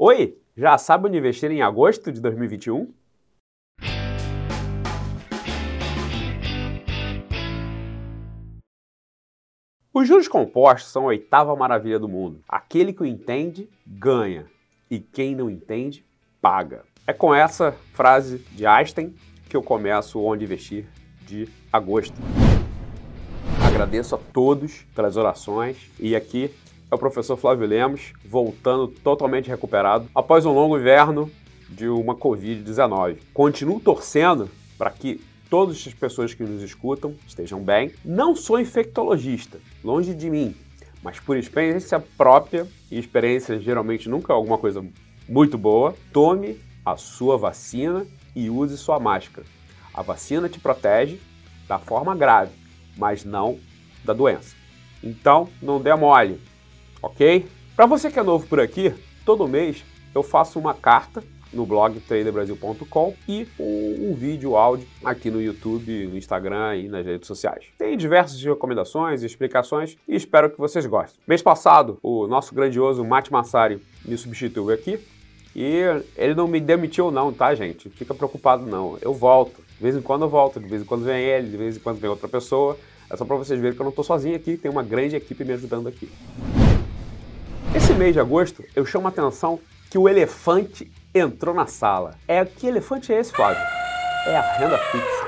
Oi, já sabe onde investir em agosto de 2021? Os juros compostos são a oitava maravilha do mundo. Aquele que o entende, ganha. E quem não entende, paga. É com essa frase de Einstein que eu começo Onde Investir de agosto. Agradeço a todos pelas orações e aqui é o professor Flávio Lemos, voltando totalmente recuperado após um longo inverno de uma Covid-19. Continuo torcendo para que todas as pessoas que nos escutam estejam bem. Não sou infectologista, longe de mim, mas por experiência própria, e experiência geralmente nunca é alguma coisa muito boa, tome a sua vacina e use sua máscara. A vacina te protege da forma grave, mas não da doença. Então, não dê mole ok? Para você que é novo por aqui, todo mês eu faço uma carta no blog traderbrasil.com e um, um, vídeo áudio aqui no YouTube, no Instagram e nas redes sociais. Tem diversas recomendações e explicações e espero que vocês gostem. Mês passado, o nosso grandioso Mate Massari me substituiu aqui e ele não me demitiu não, tá, gente? Fica preocupado não. Eu volto. De vez em quando eu volto, de vez em quando vem ele, de vez em quando vem outra pessoa. É só para vocês verem que eu não estou sozinho aqui, tem uma grande equipe me ajudando aqui. Mês de agosto, eu chamo a atenção que o elefante entrou na sala. É que elefante é esse, Flávio? É a renda fixa.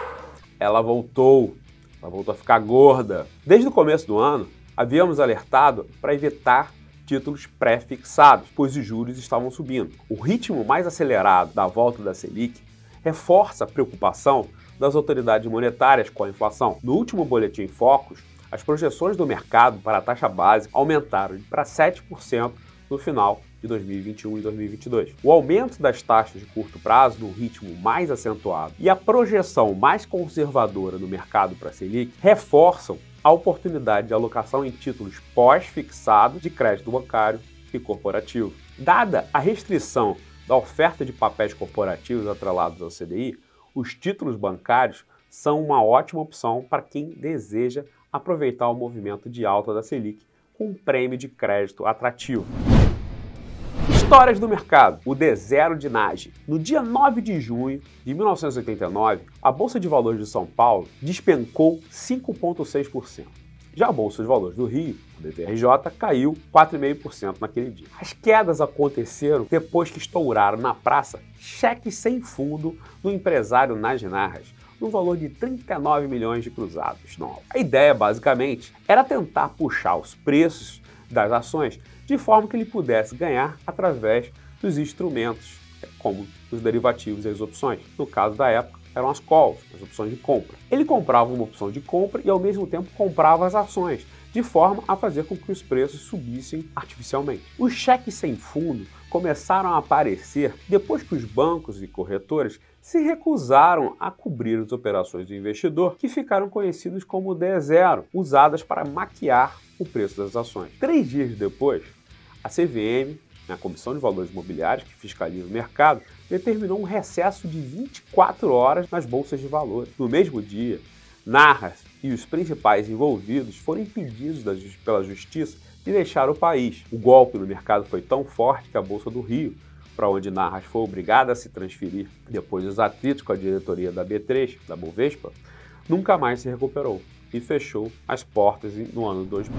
Ela voltou. Ela voltou a ficar gorda. Desde o começo do ano, havíamos alertado para evitar títulos pré-fixados, pois os juros estavam subindo. O ritmo mais acelerado da volta da Selic reforça a preocupação das autoridades monetárias com a inflação. No último boletim Focus, as projeções do mercado para a taxa básica aumentaram para 7% no final de 2021 e 2022. O aumento das taxas de curto prazo no ritmo mais acentuado e a projeção mais conservadora no mercado para a Selic reforçam a oportunidade de alocação em títulos pós-fixados de crédito bancário e corporativo. Dada a restrição da oferta de papéis corporativos atrelados ao CDI, os títulos bancários são uma ótima opção para quem deseja aproveitar o movimento de alta da Selic com um prêmio de crédito atrativo. Histórias do mercado, o D0 de NAGE. No dia 9 de junho de 1989, a Bolsa de Valores de São Paulo despencou 5,6%. Já a Bolsa de Valores do Rio, a BVRJ, caiu 4,5% naquele dia. As quedas aconteceram depois que estouraram na praça cheques sem fundo do empresário Nas Narras, no valor de 39 milhões de cruzados novos. A ideia, basicamente, era tentar puxar os preços das ações de forma que ele pudesse ganhar através dos instrumentos, como os derivativos e as opções. No caso da época, eram as calls, as opções de compra. Ele comprava uma opção de compra e ao mesmo tempo comprava as ações, de forma a fazer com que os preços subissem artificialmente. Os cheques sem fundo começaram a aparecer depois que os bancos e corretores se recusaram a cobrir as operações do investidor, que ficaram conhecidos como D0, usadas para maquiar o preço das ações. Três dias depois, a CVM, a Comissão de Valores Imobiliários, que fiscaliza o mercado, determinou um recesso de 24 horas nas bolsas de valores. No mesmo dia, Narras e os principais envolvidos foram impedidos pela justiça de deixar o país. O golpe no mercado foi tão forte que a Bolsa do Rio para onde Narras foi obrigada a se transferir depois dos atritos com a diretoria da B3, da Bovespa, nunca mais se recuperou e fechou as portas no ano 2000.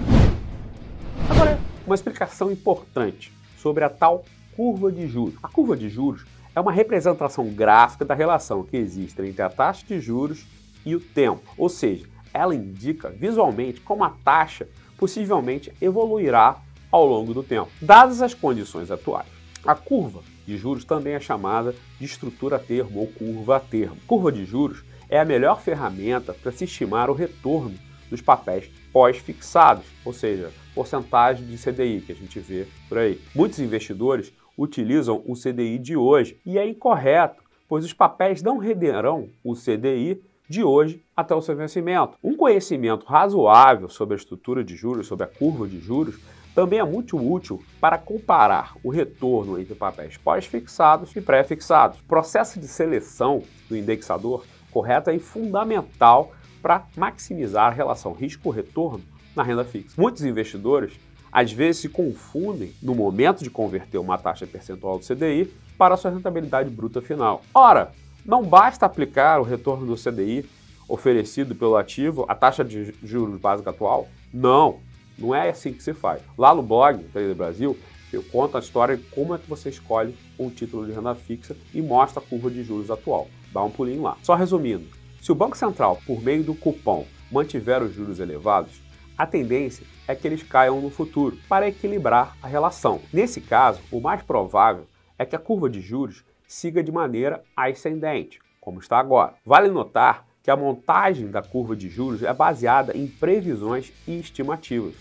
Agora, uma explicação importante sobre a tal curva de juros. A curva de juros é uma representação gráfica da relação que existe entre a taxa de juros e o tempo, ou seja, ela indica visualmente como a taxa possivelmente evoluirá ao longo do tempo, dadas as condições atuais. A curva de juros também é chamada de estrutura a termo ou curva a termo. Curva de juros é a melhor ferramenta para se estimar o retorno dos papéis pós-fixados, ou seja, porcentagem de CDI que a gente vê por aí. Muitos investidores utilizam o CDI de hoje e é incorreto, pois os papéis não renderão o CDI de hoje até o seu vencimento. Um conhecimento razoável sobre a estrutura de juros, sobre a curva de juros, também é muito útil para comparar o retorno entre papéis pós-fixados e pré-fixados. O processo de seleção do indexador correto é fundamental para maximizar a relação risco-retorno na renda fixa. Muitos investidores às vezes se confundem no momento de converter uma taxa percentual do CDI para sua rentabilidade bruta final. Ora, não basta aplicar o retorno do CDI oferecido pelo ativo à taxa de juros básica atual? Não, não é assim que se faz. Lá no blog Trader Brasil, eu conto a história de como é que você escolhe um título de renda fixa e mostra a curva de juros atual. Dá um pulinho lá. Só resumindo, se o Banco Central, por meio do cupom, mantiver os juros elevados, a tendência é que eles caiam no futuro para equilibrar a relação. Nesse caso, o mais provável é que a curva de juros siga de maneira ascendente, como está agora. Vale notar que a montagem da curva de juros é baseada em previsões e estimativas.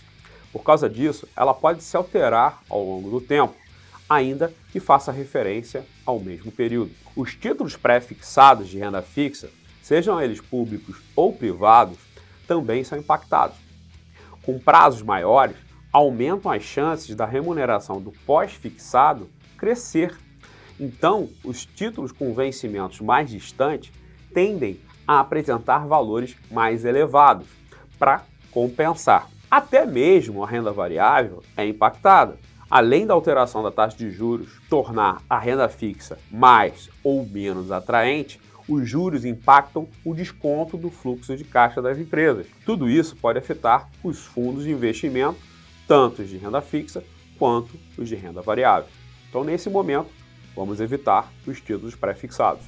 Por causa disso, ela pode se alterar ao longo do tempo, ainda que faça referência ao mesmo período. Os títulos pré-fixados de renda fixa, sejam eles públicos ou privados, também são impactados. Com prazos maiores, aumentam as chances da remuneração do pós-fixado crescer. Então, os títulos com vencimentos mais distantes tendem a apresentar valores mais elevados para compensar. Até mesmo a renda variável é impactada. Além da alteração da taxa de juros tornar a renda fixa mais ou menos atraente, os juros impactam o desconto do fluxo de caixa das empresas. Tudo isso pode afetar os fundos de investimento, tanto os de renda fixa quanto os de renda variável. Então, nesse momento, vamos evitar os títulos pré-fixados.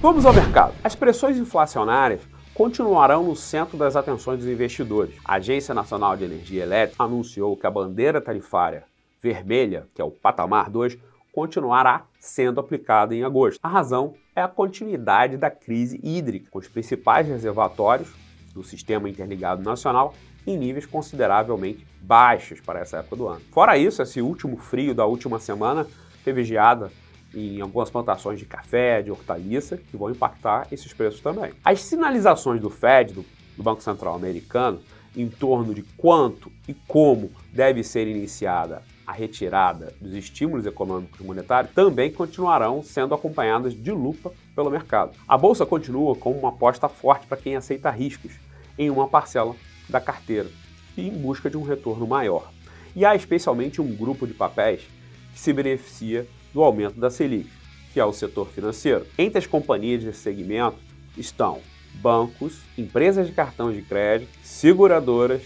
Vamos ao mercado. As pressões inflacionárias continuarão no centro das atenções dos investidores. A Agência Nacional de Energia Elétrica anunciou que a bandeira tarifária vermelha, que é o patamar 2, continuará sendo aplicada em agosto. A razão é a continuidade da crise hídrica, com os principais reservatórios do Sistema Interligado Nacional em níveis consideravelmente baixos para essa época do ano. Fora isso, esse último frio da última semana teve geada em algumas plantações de café, de hortaliça, que vão impactar esses preços também. As sinalizações do Fed, do, do Banco Central Americano, em torno de quanto e como deve ser iniciada a retirada dos estímulos econômicos monetários também continuarão sendo acompanhadas de lupa pelo mercado. A bolsa continua como uma aposta forte para quem aceita riscos em uma parcela da carteira e em busca de um retorno maior. E há especialmente um grupo de papéis que se beneficia do aumento da Selic, que é o setor financeiro. Entre as companhias desse segmento estão bancos, empresas de cartão de crédito, seguradoras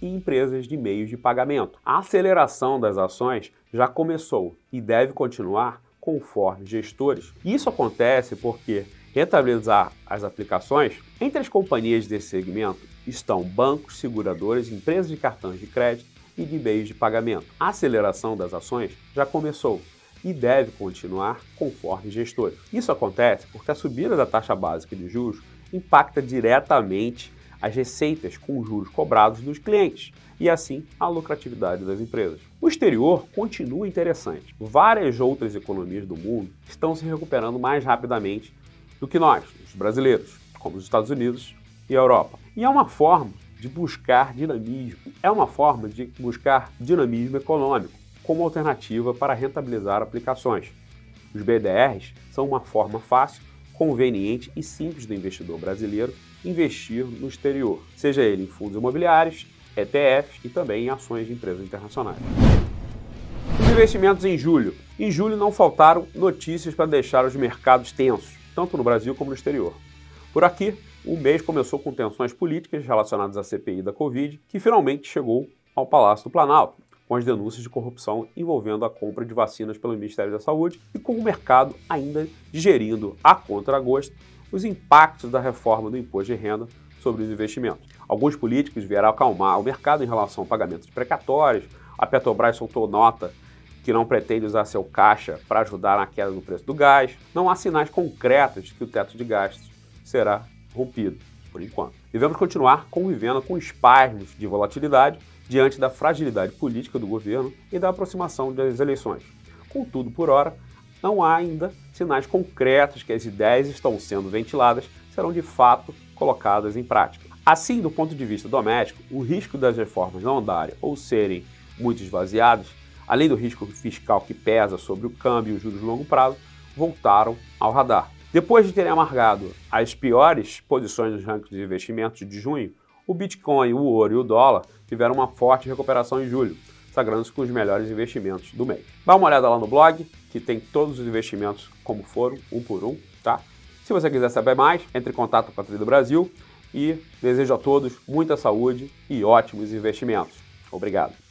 e empresas de meios de pagamento. A aceleração das ações já começou e deve continuar conforme gestores. Isso acontece porque rentabilizar as aplicações entre as companhias desse segmento estão bancos, seguradoras, empresas de cartões de crédito e de meios de pagamento. A aceleração das ações já começou e deve continuar conforme gestores. Isso acontece porque a subida da taxa básica de juros impacta diretamente as receitas com juros cobrados dos clientes e assim a lucratividade das empresas. O exterior continua interessante. Várias outras economias do mundo estão se recuperando mais rapidamente do que nós, os brasileiros, como os Estados Unidos e a Europa. E é uma forma de buscar dinamismo, é uma forma de buscar dinamismo econômico como alternativa para rentabilizar aplicações. Os BDRs são uma forma fácil, conveniente e simples do investidor brasileiro investir no exterior, seja ele em fundos imobiliários, ETFs e também em ações de empresas internacionais. Os investimentos em julho. Em julho não faltaram notícias para deixar os mercados tensos, tanto no Brasil como no exterior. Por aqui, o mês começou com tensões políticas relacionadas à CPI da Covid, que finalmente chegou ao Palácio do Planalto, com as denúncias de corrupção envolvendo a compra de vacinas pelo Ministério da Saúde e com o mercado ainda digerindo a contra-agosto os impactos da reforma do imposto de renda sobre os investimentos. Alguns políticos vieram acalmar o mercado em relação ao pagamento de precatórios. A Petrobras soltou nota que não pretende usar seu caixa para ajudar na queda do preço do gás. Não há sinais concretos de que o teto de gastos será rompido, por enquanto. Devemos continuar convivendo com espasmos de volatilidade diante da fragilidade política do governo e da aproximação das eleições. Contudo, por hora, não há ainda sinais concretos que as ideias estão sendo ventiladas serão de fato colocadas em prática. Assim, do ponto de vista doméstico, o risco das reformas não andarem ou serem muito esvaziadas, além do risco fiscal que pesa sobre o câmbio e os juros de longo prazo, voltaram ao radar. Depois de terem amargado as piores posições nos rankings de investimentos de junho, O Bitcoin, o ouro e o dólar tiveram uma forte recuperação em julho, sagrando-se com os melhores investimentos do mês. Dá uma olhada lá no blog, que tem todos os investimentos como foram, um por um, tá? Se você quiser saber mais, entre em contato com a Tri do Brasil e desejo a todos muita saúde e ótimos investimentos. Obrigado.